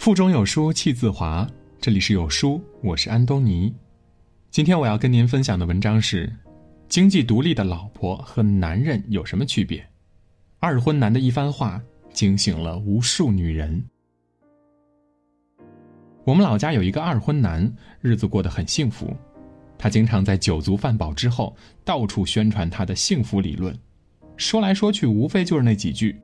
腹中有书气自华，这里是有书，我是安东尼。今天我要跟您分享的文章是：经济独立的老婆和男人有什么区别？二婚男的一番话惊醒了无数女人。我们老家有一个二婚男，日子过得很幸福。他经常在酒足饭饱之后，到处宣传他的幸福理论，说来说去，无非就是那几句。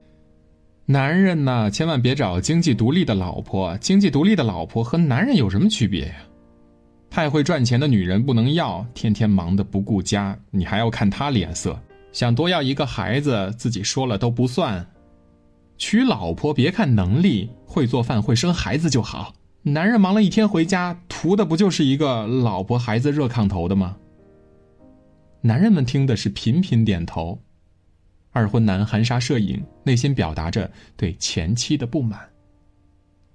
男人呢，千万别找经济独立的老婆。经济独立的老婆和男人有什么区别呀？太会赚钱的女人不能要，天天忙得不顾家，你还要看她脸色。想多要一个孩子，自己说了都不算。娶老婆别看能力，会做饭会生孩子就好。男人忙了一天回家，图的不就是一个老婆孩子热炕头的吗？男人们听的是频频点头。二婚男含沙射影，内心表达着对前妻的不满。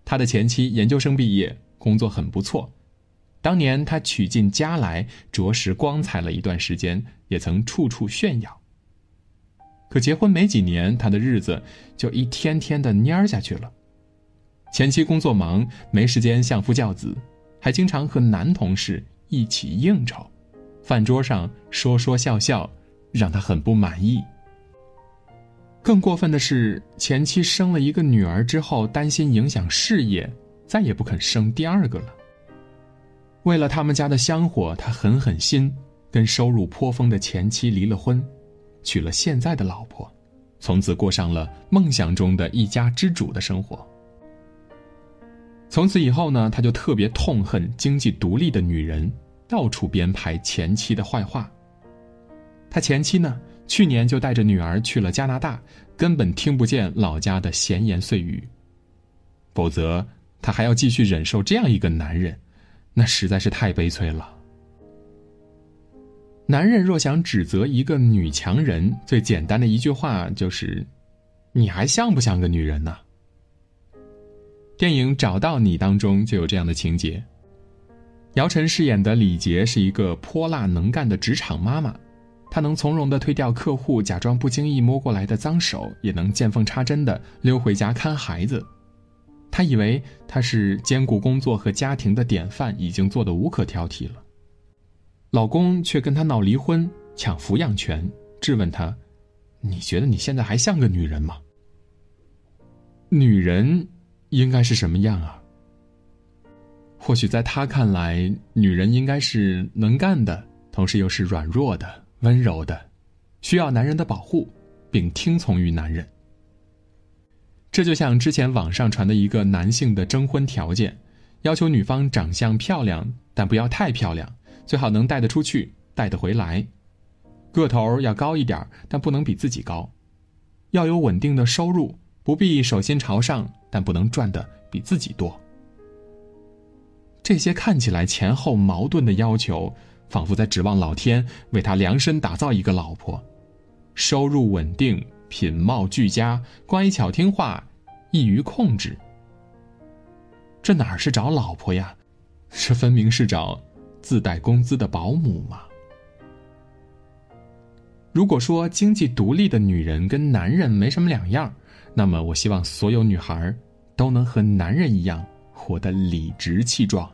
他的前妻研究生毕业，工作很不错。当年他娶进家来，着实光彩了一段时间，也曾处处炫耀。可结婚没几年，他的日子就一天天的蔫下去了。前妻工作忙，没时间相夫教子，还经常和男同事一起应酬，饭桌上说说笑笑，让他很不满意。更过分的是，前妻生了一个女儿之后，担心影响事业，再也不肯生第二个了。为了他们家的香火，他狠狠心，跟收入颇丰的前妻离了婚，娶了现在的老婆，从此过上了梦想中的一家之主的生活。从此以后呢，他就特别痛恨经济独立的女人，到处编排前妻的坏话。他前妻呢？去年就带着女儿去了加拿大，根本听不见老家的闲言碎语。否则，他还要继续忍受这样一个男人，那实在是太悲催了。男人若想指责一个女强人，最简单的一句话就是：“你还像不像个女人呢？”电影《找到你》当中就有这样的情节。姚晨饰演的李杰是一个泼辣能干的职场妈妈。她能从容地推掉客户假装不经意摸过来的脏手，也能见缝插针地溜回家看孩子。她以为她是兼顾工作和家庭的典范，已经做得无可挑剔了。老公却跟她闹离婚，抢抚养权，质问她：“你觉得你现在还像个女人吗？”女人应该是什么样啊？或许在他看来，女人应该是能干的，同时又是软弱的。温柔的，需要男人的保护，并听从于男人。这就像之前网上传的一个男性的征婚条件，要求女方长相漂亮，但不要太漂亮，最好能带得出去，带得回来；个头要高一点，但不能比自己高；要有稳定的收入，不必手心朝上，但不能赚的比自己多。这些看起来前后矛盾的要求。仿佛在指望老天为他量身打造一个老婆，收入稳定，品貌俱佳，乖巧听话，易于控制。这哪是找老婆呀？这分明是找自带工资的保姆嘛！如果说经济独立的女人跟男人没什么两样，那么我希望所有女孩都能和男人一样活得理直气壮。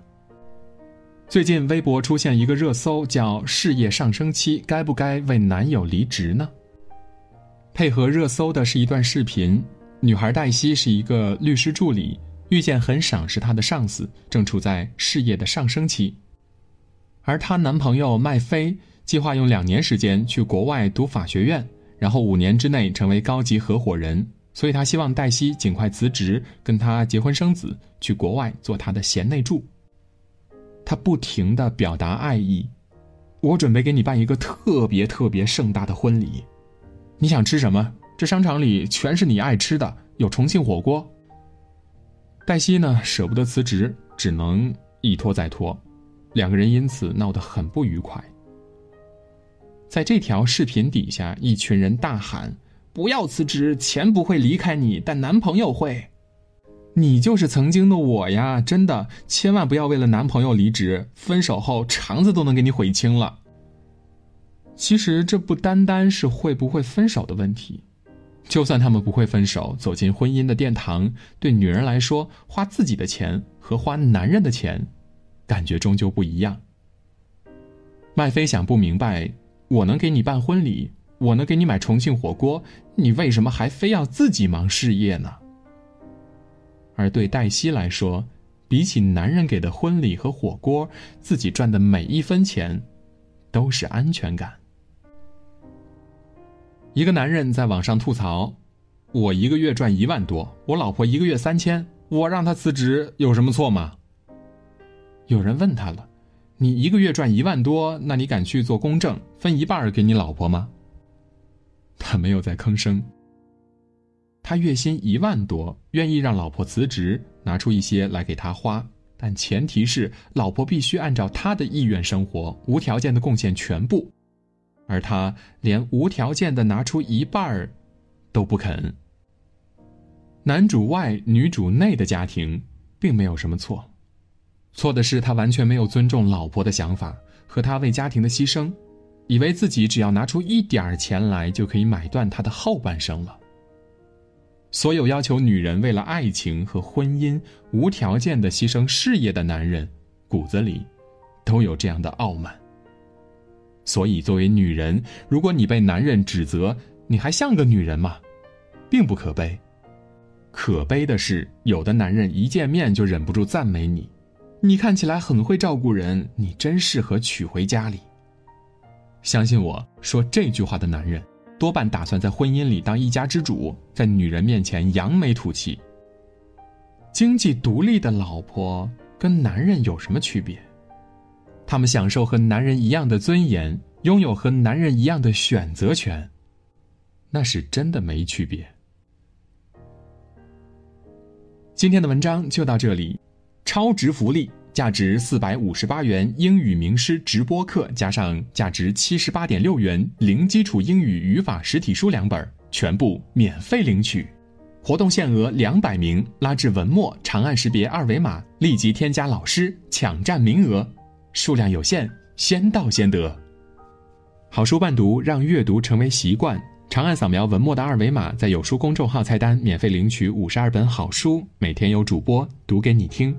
最近微博出现一个热搜，叫“事业上升期该不该为男友离职呢？”配合热搜的是一段视频，女孩黛西是一个律师助理，遇见很赏识她的上司，正处在事业的上升期，而她男朋友麦飞计划用两年时间去国外读法学院，然后五年之内成为高级合伙人，所以他希望黛西尽快辞职，跟他结婚生子，去国外做他的贤内助。他不停的表达爱意，我准备给你办一个特别特别盛大的婚礼，你想吃什么？这商场里全是你爱吃的，有重庆火锅。黛西呢，舍不得辞职，只能一拖再拖，两个人因此闹得很不愉快。在这条视频底下，一群人大喊：“不要辞职，钱不会离开你，但男朋友会。”你就是曾经的我呀！真的，千万不要为了男朋友离职，分手后肠子都能给你悔青了。其实这不单单是会不会分手的问题，就算他们不会分手，走进婚姻的殿堂，对女人来说，花自己的钱和花男人的钱，感觉终究不一样。麦飞想不明白，我能给你办婚礼，我能给你买重庆火锅，你为什么还非要自己忙事业呢？而对黛西来说，比起男人给的婚礼和火锅，自己赚的每一分钱，都是安全感。一个男人在网上吐槽：“我一个月赚一万多，我老婆一个月三千，我让她辞职有什么错吗？”有人问他了：“你一个月赚一万多，那你敢去做公证，分一半给你老婆吗？”他没有再吭声。他月薪一万多，愿意让老婆辞职，拿出一些来给他花，但前提是老婆必须按照他的意愿生活，无条件的贡献全部。而他连无条件的拿出一半儿都不肯。男主外女主内的家庭并没有什么错，错的是他完全没有尊重老婆的想法和他为家庭的牺牲，以为自己只要拿出一点钱来就可以买断他的后半生了。所有要求女人为了爱情和婚姻无条件的牺牲事业的男人，骨子里都有这样的傲慢。所以，作为女人，如果你被男人指责，你还像个女人吗？并不可悲，可悲的是，有的男人一见面就忍不住赞美你：“你看起来很会照顾人，你真适合娶回家里。”相信我说这句话的男人，多半打算在婚姻里当一家之主，在女人面前扬眉吐气。经济独立的老婆跟男人有什么区别？他们享受和男人一样的尊严，拥有和男人一样的选择权，那是真的没区别。今天的文章就到这里，超值福利，价值四百五十八元英语名师直播课，加上价值七十八点六元零基础英语语法实体书两本，全部免费领取。活动限额两百名，拉至文末长按识别二维码，立即添加老师，抢占名额。数量有限，先到先得。好书伴读，让阅读成为习惯。长按扫描文末的二维码，在有书公众号菜单免费领取五十二本好书，每天有主播读给你听。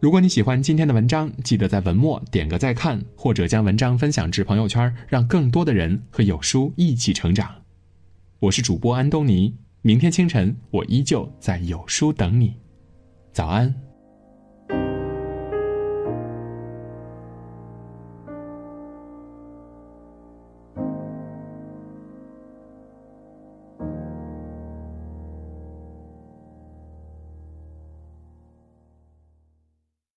如果你喜欢今天的文章，记得在文末点个再看，或者将文章分享至朋友圈，让更多的人和有书一起成长。我是主播安东尼，明天清晨我依旧在有书等你。早安。